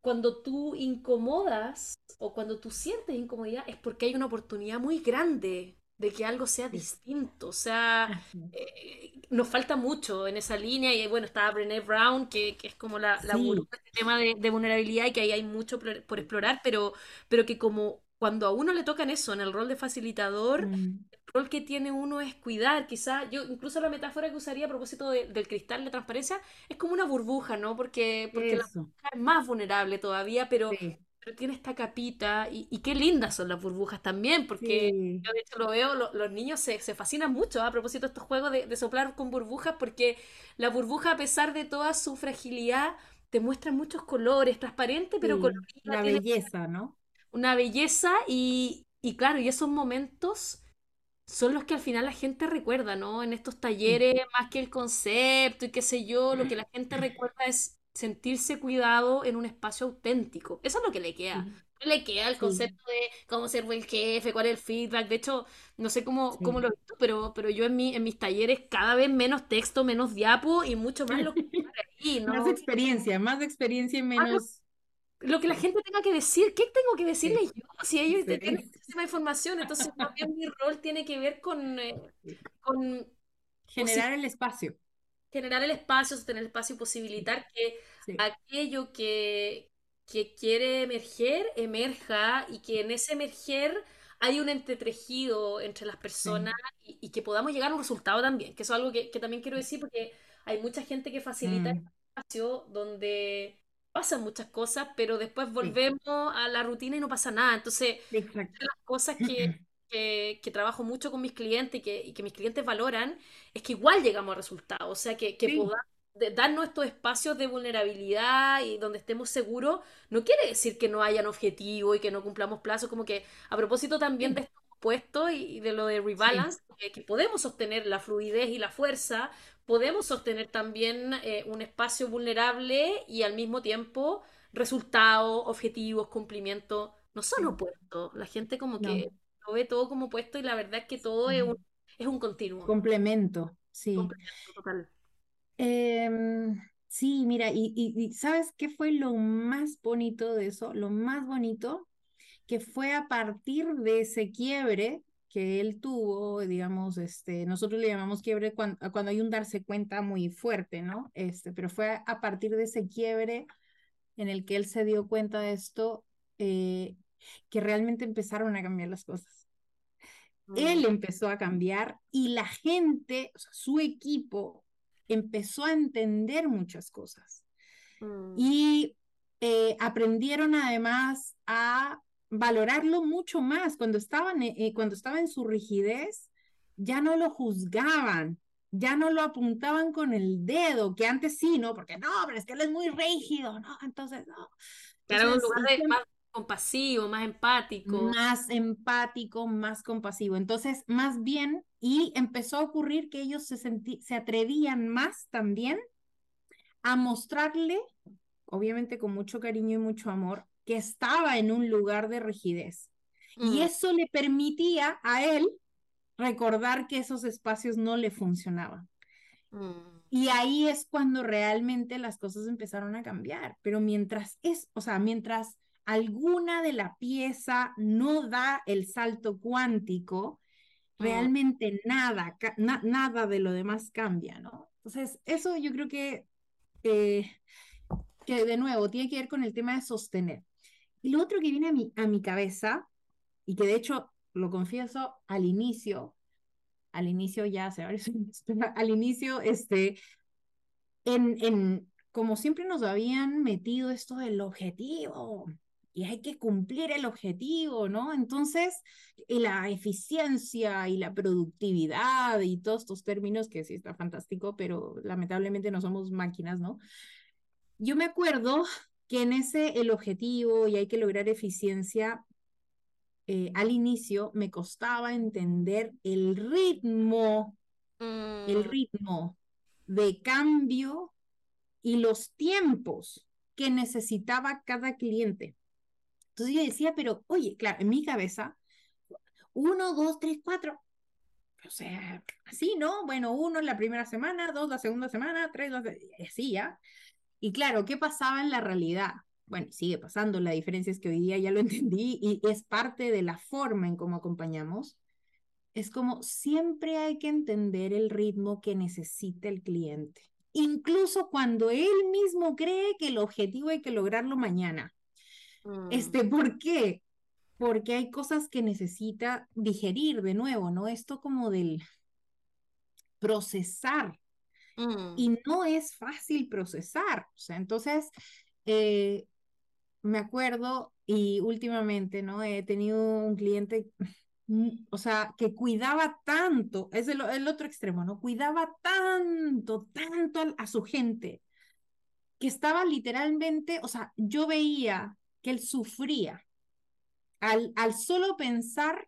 cuando tú incomodas o cuando tú sientes incomodidad es porque hay una oportunidad muy grande de que algo sea distinto. O sea, eh, nos falta mucho en esa línea. Y bueno, estaba Brené Brown, que, que es como la, la sí. este tema de, de, vulnerabilidad y que ahí hay mucho por, por, explorar, pero, pero que como cuando a uno le tocan eso, en el rol de facilitador, mm. el rol que tiene uno es cuidar. Quizá yo, incluso la metáfora que usaría a propósito de, del cristal de transparencia, es como una burbuja, ¿no? Porque, porque la burbuja es más vulnerable todavía, pero... Sí pero tiene esta capita y, y, qué lindas son las burbujas también, porque sí. yo de hecho lo veo, lo, los niños se, se, fascinan mucho ¿eh? a propósito de estos juegos de, de, soplar con burbujas, porque la burbuja a pesar de toda su fragilidad te muestra muchos colores, transparente, pero sí, colorida.
La belleza, ¿no?
Una belleza y, y claro, y esos momentos son los que al final la gente recuerda, ¿no? En estos talleres, más que el concepto y qué sé yo, lo que la gente recuerda es sentirse cuidado en un espacio auténtico. Eso es lo que le queda. Le queda el concepto sí. de cómo ser buen jefe, cuál es el feedback. De hecho, no sé cómo, sí. cómo lo visto, pero, pero yo en, mi, en mis talleres cada vez menos texto, menos diapo y mucho más lo que
ahí, ¿no? Más experiencia, más experiencia y menos...
Lo que la gente tenga que decir, ¿qué tengo que decirle yo? Si ellos tienen muchísima información, entonces también mi rol tiene que ver con... Eh, con
Generar el espacio
generar el espacio, sostener el espacio y posibilitar que sí. aquello que, que quiere emerger, emerja y que en ese emerger hay un entretejido entre las personas sí. y, y, que podamos llegar a un resultado también, que eso es algo que, que también quiero decir porque hay mucha gente que facilita mm. el espacio donde pasan muchas cosas, pero después volvemos sí. a la rutina y no pasa nada. Entonces, Exacto. las cosas que, que, que, trabajo mucho con mis clientes y que, y que, mis clientes valoran, es que igual llegamos a resultados, o sea, que, que sí. podamos darnos estos espacios de vulnerabilidad y donde estemos seguros, no quiere decir que no hayan objetivos y que no cumplamos plazos, como que a propósito también sí. de estos puestos y de lo de rebalance, sí. que podemos sostener la fluidez y la fuerza, podemos sostener también eh, un espacio vulnerable y al mismo tiempo resultados, objetivos, cumplimiento, no son opuestos. La gente como que no lo ve todo como puesto y la verdad es que todo es, un, es un continuo.
Complemento, sí.
Complemento, total.
Eh, sí, mira, y, y, y, ¿sabes qué fue lo más bonito de eso? Lo más bonito que fue a partir de ese quiebre que él tuvo, digamos, este, nosotros le llamamos quiebre cuando, cuando hay un darse cuenta muy fuerte, ¿no? Este, pero fue a partir de ese quiebre en el que él se dio cuenta de esto, eh, que realmente empezaron a cambiar las cosas. Mm. Él empezó a cambiar y la gente, o sea, su equipo, empezó a entender muchas cosas. Mm. Y eh, aprendieron además a valorarlo mucho más. Cuando, estaban, eh, cuando estaba en su rigidez, ya no lo juzgaban, ya no lo apuntaban con el dedo, que antes sí, ¿no? Porque no, pero es que él es muy rígido, ¿no? Entonces, no.
Claro, un lugar de más compasivo, más empático.
Más empático, más compasivo. Entonces, más bien, y empezó a ocurrir que ellos se, se atrevían más también a mostrarle, obviamente con mucho cariño y mucho amor, que estaba en un lugar de rigidez. Mm. Y eso le permitía a él recordar que esos espacios no le funcionaban. Mm. Y ahí es cuando realmente las cosas empezaron a cambiar. Pero mientras es, o sea, mientras alguna de la pieza no da el salto cuántico, realmente nada, na, nada de lo demás cambia, ¿no? Entonces, eso yo creo que, eh, que de nuevo tiene que ver con el tema de sostener. Y lo otro que viene a mi, a mi cabeza, y que de hecho lo confieso al inicio, al inicio ya, se al inicio, este, en, en, como siempre nos habían metido esto del objetivo, y hay que cumplir el objetivo, ¿no? Entonces, la eficiencia y la productividad y todos estos términos que sí está fantástico, pero lamentablemente no somos máquinas, ¿no? Yo me acuerdo que en ese el objetivo y hay que lograr eficiencia, eh, al inicio me costaba entender el ritmo, el
Mm,
ritmo de cambio y los tiempos que necesitaba cada cliente. Entonces yo decía, pero oye, claro, en mi cabeza, uno, dos, tres, cuatro, o sea, así, ¿no? Bueno, uno en la primera semana, dos la segunda semana, tres, la... así ya. Y claro, ¿qué pasaba en la realidad? Bueno, sigue pasando, la diferencia es que hoy día ya lo entendí y es parte de la forma en cómo acompañamos. Es como siempre hay que entender el ritmo que necesita el cliente, incluso cuando él mismo cree que el objetivo hay que lograrlo mañana.
Mm,
Este, ¿por qué? Porque hay cosas que necesita digerir de nuevo, ¿no? Esto como del procesar
mm,
y no es fácil procesar. O sea, entonces, eh, me acuerdo y últimamente, ¿no? He tenido un cliente, mm, o sea, que cuidaba tanto, es el, el otro extremo, ¿no? Cuidaba tanto, tanto a, a su gente, que estaba literalmente, o sea, yo veía que él sufría al, al solo pensar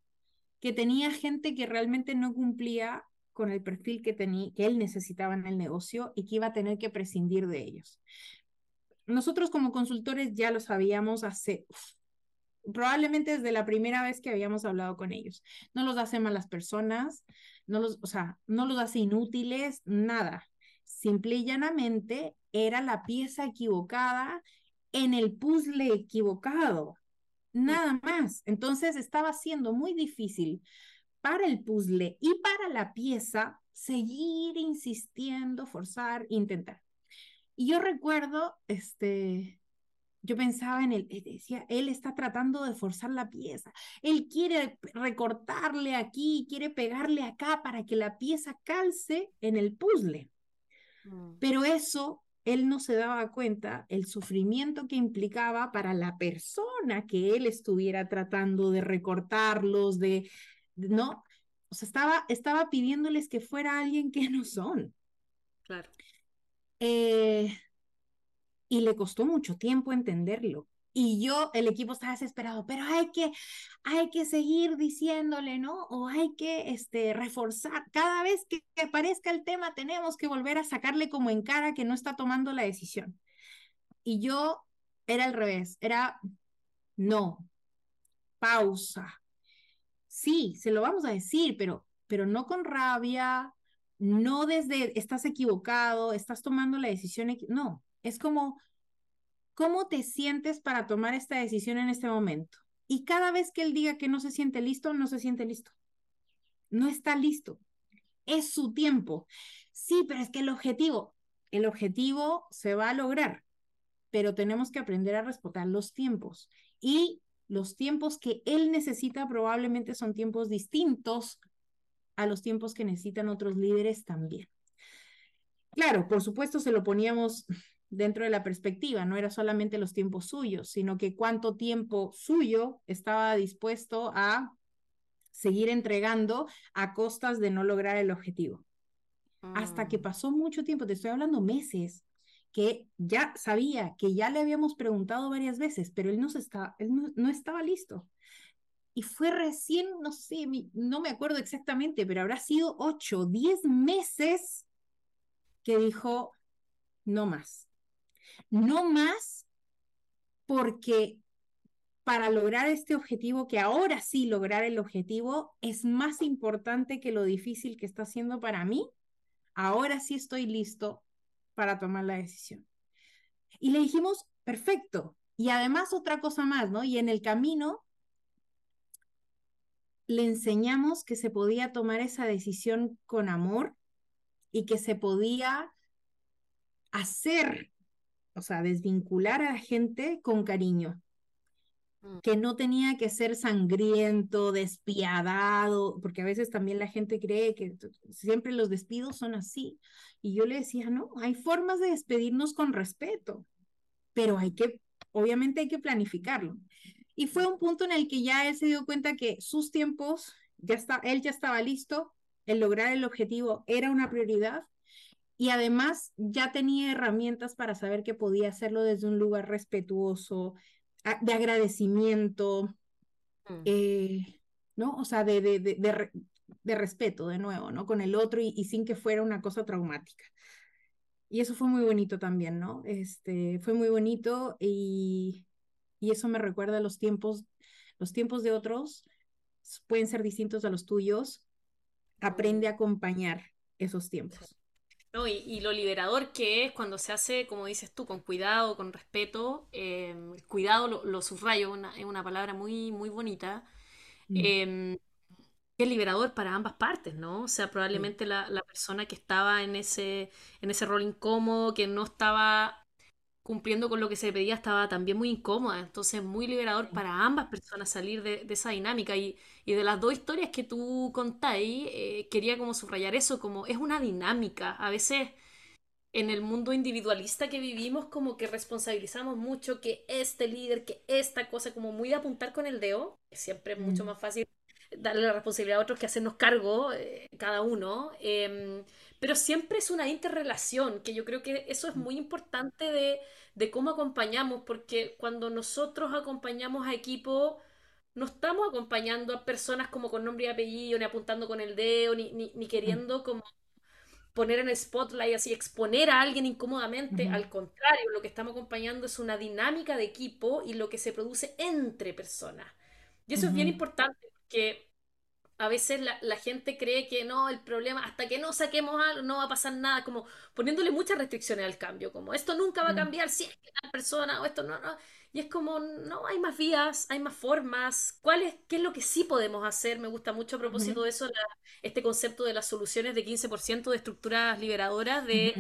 que tenía gente que realmente no cumplía con el perfil que, tenía, que él necesitaba en el negocio y que iba a tener que prescindir de ellos. Nosotros como consultores ya lo sabíamos hace, uf, probablemente desde la primera vez que habíamos hablado con ellos. No los hace malas personas, no los, o sea, no los hace inútiles, nada. Simple y llanamente era la pieza equivocada en el puzzle equivocado nada más. Entonces estaba siendo muy difícil para el puzzle y para la pieza seguir insistiendo, forzar, intentar. Y yo recuerdo, este, yo pensaba en él, decía, él está tratando de forzar la pieza, él quiere recortarle aquí, quiere pegarle acá para que la pieza calce en el puzzle.
mm,
Pero eso él no se daba cuenta el sufrimiento que implicaba para la persona que él estuviera tratando de recortarlos, de, no, o sea, estaba, estaba pidiéndoles que fuera alguien que no son.
claro.
Eh, y le costó mucho tiempo entenderlo. Y yo, el equipo estaba desesperado, pero hay que, hay que seguir diciéndole, ¿no? O hay que este, reforzar. Cada vez que, aparezca el tema, tenemos que volver a sacarle como en cara que no está tomando la decisión. Y yo era al revés, era, no, pausa. Sí, se lo vamos a decir, pero, pero no con rabia, no desde, estás equivocado, estás tomando la decisión, equi-". no, es como ¿Cómo te sientes para tomar esta decisión en este momento? Y cada vez que él diga que no se siente listo, no se siente listo. No está listo. Es su tiempo. Sí, pero es que el objetivo, el objetivo se va a lograr, pero tenemos que aprender a respetar los tiempos. Y los tiempos que él necesita probablemente son tiempos distintos a los tiempos que necesitan otros líderes también. Claro, por supuesto se lo poníamos dentro de la perspectiva, no era solamente los tiempos suyos, sino que cuánto tiempo suyo estaba dispuesto a seguir entregando a costas de no lograr el objetivo.
mm,
Hasta que pasó mucho tiempo, te estoy hablando meses, que ya sabía, que ya le habíamos preguntado varias veces, pero él no, se él no, no estaba listo. Y fue recién, no sé, no me acuerdo exactamente, pero habrá sido ocho, diez meses que dijo, no más no más porque para lograr este objetivo, que ahora sí lograr el objetivo, es más importante que lo difícil que está haciendo para mí, ahora sí estoy listo para tomar la decisión. Y le dijimos, perfecto. Y además otra cosa más, ¿no? Y en el camino le enseñamos que se podía tomar esa decisión con amor y que se podía hacer o sea, desvincular a la gente con cariño,
mm.
que no tenía que ser sangriento, despiadado, porque a veces también la gente cree que siempre los despidos son así. Y yo le decía, no, hay formas de despedirnos con respeto, pero hay que obviamente hay que planificarlo. Y fue un punto en el que ya él se dio cuenta que sus tiempos, ya está, él ya estaba listo, el lograr el objetivo era una prioridad y además ya tenía herramientas para saber que podía hacerlo desde un lugar respetuoso, de agradecimiento, mm. eh, ¿no? O sea, de, de, de, de, respeto de nuevo, ¿no? Con el otro y, y, sin que fuera una cosa traumática. Y eso fue muy bonito también, ¿no? Este, fue muy bonito y, y eso me recuerda a los tiempos, los tiempos de otros pueden ser distintos a los tuyos. Aprende a acompañar esos tiempos.
No, y, lo liberador que es cuando se hace, como dices tú, con cuidado, con respeto. Eh, cuidado lo, subrayo, es una palabra muy, muy bonita. Mm. Em, es liberador para ambas partes, ¿no? O sea, probablemente la, la, persona que estaba en ese, en ese rol incómodo, que no estaba cumpliendo con lo que se pedía estaba también muy incómoda. Entonces, muy liberador para ambas personas salir de, esa dinámica. Y, de las dos historias que tú contáis, eh, quería como subrayar eso, como es una dinámica. A veces en el mundo individualista que vivimos, como que responsabilizamos mucho que este líder, que esta cosa, como muy de apuntar con el dedo, que siempre es mucho mm. más fácil darle la responsabilidad a otros que hacernos cargo, eh, cada uno. Em, pero siempre es una interrelación, que yo creo que eso es muy importante de, de cómo acompañamos, porque cuando nosotros acompañamos a equipo, no estamos acompañando a personas como con nombre y apellido, ni apuntando con el dedo, ni, ni, ni queriendo como poner en el spotlight, así exponer a alguien incómodamente. Al contrario, lo que estamos acompañando es una dinámica de equipo y lo que se produce entre personas. Y eso es bien importante, porque a veces la, gente cree que no, el problema, hasta que no saquemos algo, no va a pasar nada, como poniéndole muchas restricciones al cambio, como esto nunca va a mm. cambiar si es que tal persona o esto no, no. Y es como, no, hay más vías, hay más formas. ¿Cuál es, ¿Qué es lo que sí podemos hacer? Me gusta mucho a propósito de eso este concepto de las soluciones de 15% de estructuras liberadoras, de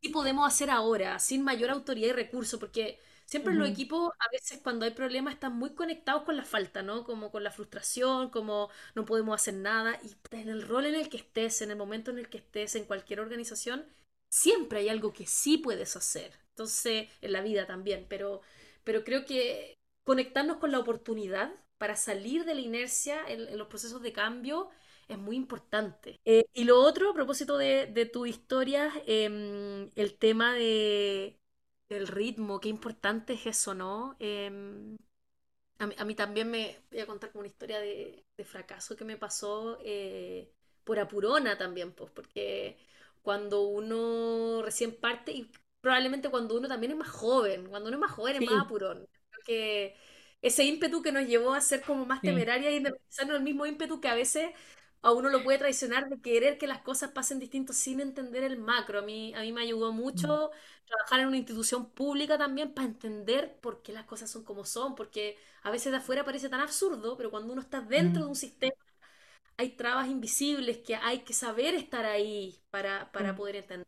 qué podemos hacer ahora, sin mayor autoridad y recurso, porque Siempre los equipos, a veces cuando hay problemas, están muy conectados con la falta, ¿no? Como con la frustración, como no podemos hacer nada. Y en el rol en el que estés, en el momento en el que estés, en cualquier organización, siempre hay algo que sí puedes hacer. Entonces, en la vida también, pero, pero creo que conectarnos con la oportunidad para salir de la inercia en, los procesos de cambio es muy importante. Eh, y lo otro, a propósito de, de tu historia, em, el tema de, el ritmo, qué importante es eso, ¿no? Em, a, mí, también me voy a contar como una historia de, fracaso que me pasó eh, por apurona también, pues, porque cuando uno recién parte, y probablemente cuando uno también es más joven, cuando uno es más joven es más apurón. Creo que ese ímpetu que nos llevó a ser como más temeraria y independizarnos el mismo ímpetu que a veces a uno lo puede traicionar de querer que las cosas pasen distintos sin entender el macro. A mí, a mí me ayudó mucho mm. trabajar en una institución pública también para entender por qué las cosas son como son, porque a veces de afuera parece tan absurdo, pero cuando uno está dentro de mm. un sistema hay trabas invisibles que hay que saber estar ahí para, para mm. poder entender.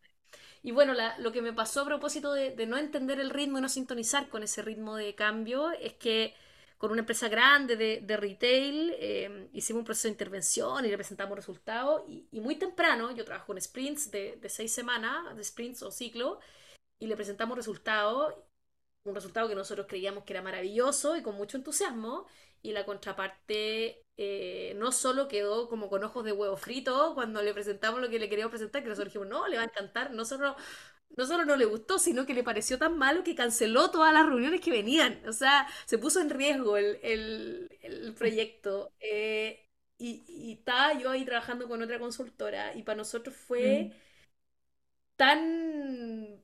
Y bueno, lo que me pasó a propósito de, de no entender el ritmo y no sintonizar con ese ritmo de cambio es que con una empresa grande de, retail, em, hicimos un proceso de intervención y le presentamos resultados. Y, muy temprano, yo trabajo con sprints de, seis semanas, de sprints o ciclo, y le presentamos resultados, un resultado que nosotros creíamos que era maravilloso y con mucho entusiasmo. Y la contraparte eh, no solo quedó como con ojos de huevo frito cuando le presentamos lo que le queríamos presentar, que nosotros dijimos, no, le va a encantar, no solo no solo no le gustó, sino que le pareció tan malo que canceló todas las reuniones que venían. O sea, se puso en riesgo el, proyecto. Eh, y, estaba yo ahí trabajando con otra consultora y para nosotros fue mm. tan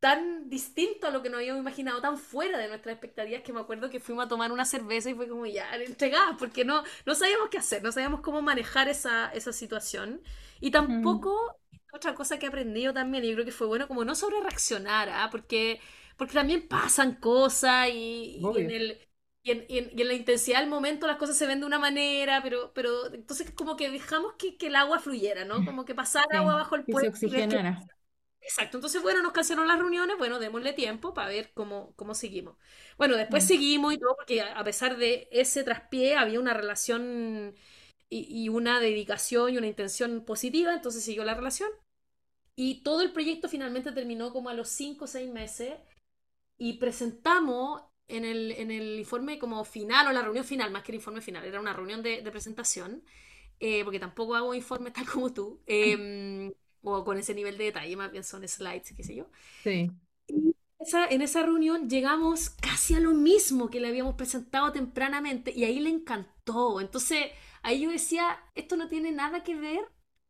tan distinto a lo que nos habíamos imaginado, tan fuera de nuestras expectativas que me acuerdo que fuimos a tomar una cerveza y fue como ya entregadas, porque no, no sabíamos qué hacer, no sabíamos cómo manejar esa, esa situación. Y tampoco otra cosa que he aprendido también, y yo creo que fue bueno, como no sobre reaccionar, ¿ah? porque, porque también pasan cosas y, en el, y, en, y, en, la intensidad del momento las cosas se ven de una manera, pero, pero entonces como que dejamos que, que el agua fluyera, ¿no? Como que pasara agua bajo el puente.
se oxigenara.
Exacto, entonces bueno, nos cancelaron las reuniones, bueno, démosle tiempo para ver cómo, cómo seguimos. Bueno, después mm. seguimos y todo, porque a pesar de ese traspié había una relación y, una dedicación y una intención positiva, entonces siguió la relación. Y todo el proyecto finalmente terminó como a los 5 o 6 meses. y presentamos en el, en el informe como final o la reunión final, más que el informe final, era una reunión de, de presentación, eh, porque tampoco hago informes tal como tú, eh, o con ese nivel de detalle, más bien son slides, qué sé yo.
Sí.
Y esa, en esa reunión llegamos casi a lo mismo que le habíamos presentado tempranamente y ahí le encantó. Entonces, ahí yo decía, esto no tiene nada que ver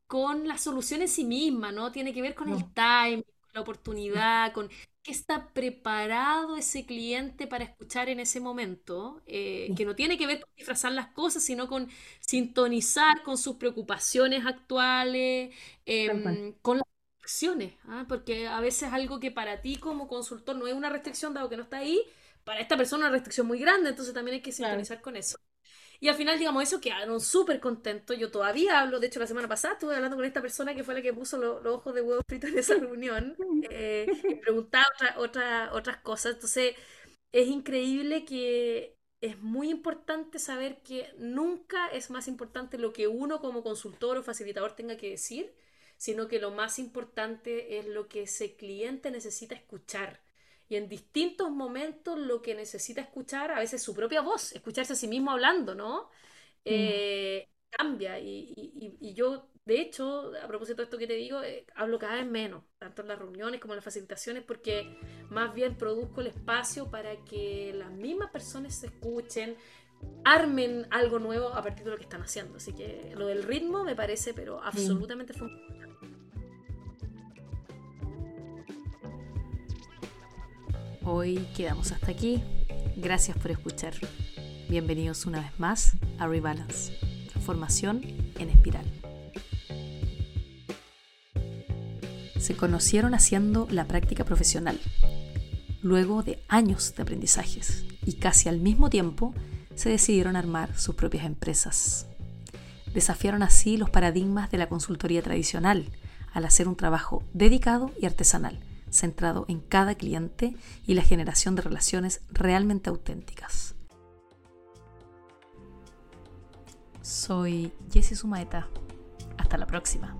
con la solución en sí misma, ¿no? Tiene que ver con el time, con la oportunidad, con qué está preparado ese cliente para escuchar en ese momento, eh, que no tiene que ver con disfrazar las cosas, sino con sintonizar con sus preocupaciones actuales, em, con las restricciones, ¿ah? Porque a veces algo que para ti como consultor no es una restricción, dado que no está ahí, para esta persona es una restricción muy grande, entonces también hay que
Claro.
sintonizar con eso. Y al final, digamos, eso quedaron súper contentos. Yo todavía hablo, de hecho, la semana pasada estuve hablando con esta persona que fue la que puso lo- los ojos de huevo fritos en esa reunión eh, y preguntaba otra- otra- otras cosas. Entonces, es increíble que es muy importante saber que nunca es más importante lo que uno como consultor o facilitador tenga que decir, sino que lo más importante es lo que ese cliente necesita escuchar. Y en distintos momentos lo que necesita escuchar, a veces su propia voz, escucharse a sí mismo hablando, ¿no?
Sí.
Eh, cambia. Y, y- y- y yo, de hecho, a propósito de esto que te digo, eh, hablo cada vez menos, tanto en las reuniones como en las facilitaciones, porque más bien produzco el espacio para que las mismas personas se escuchen, armen algo nuevo a partir de lo que están haciendo. Así que lo del ritmo me parece, pero
Sí.
absolutamente fundamental.
Hoy quedamos hasta aquí. Gracias por escuchar. Bienvenidos una vez más a Rebalance, transformación en espiral. Se conocieron haciendo la práctica profesional, luego de años de aprendizajes, y casi al mismo tiempo se decidieron armar sus propias empresas. Desafiaron así los paradigmas de la consultoría tradicional al hacer un trabajo dedicado y artesanal, centrado en cada cliente y la generación de relaciones realmente auténticas. Soy Jessie Sumaeta. Hasta la próxima.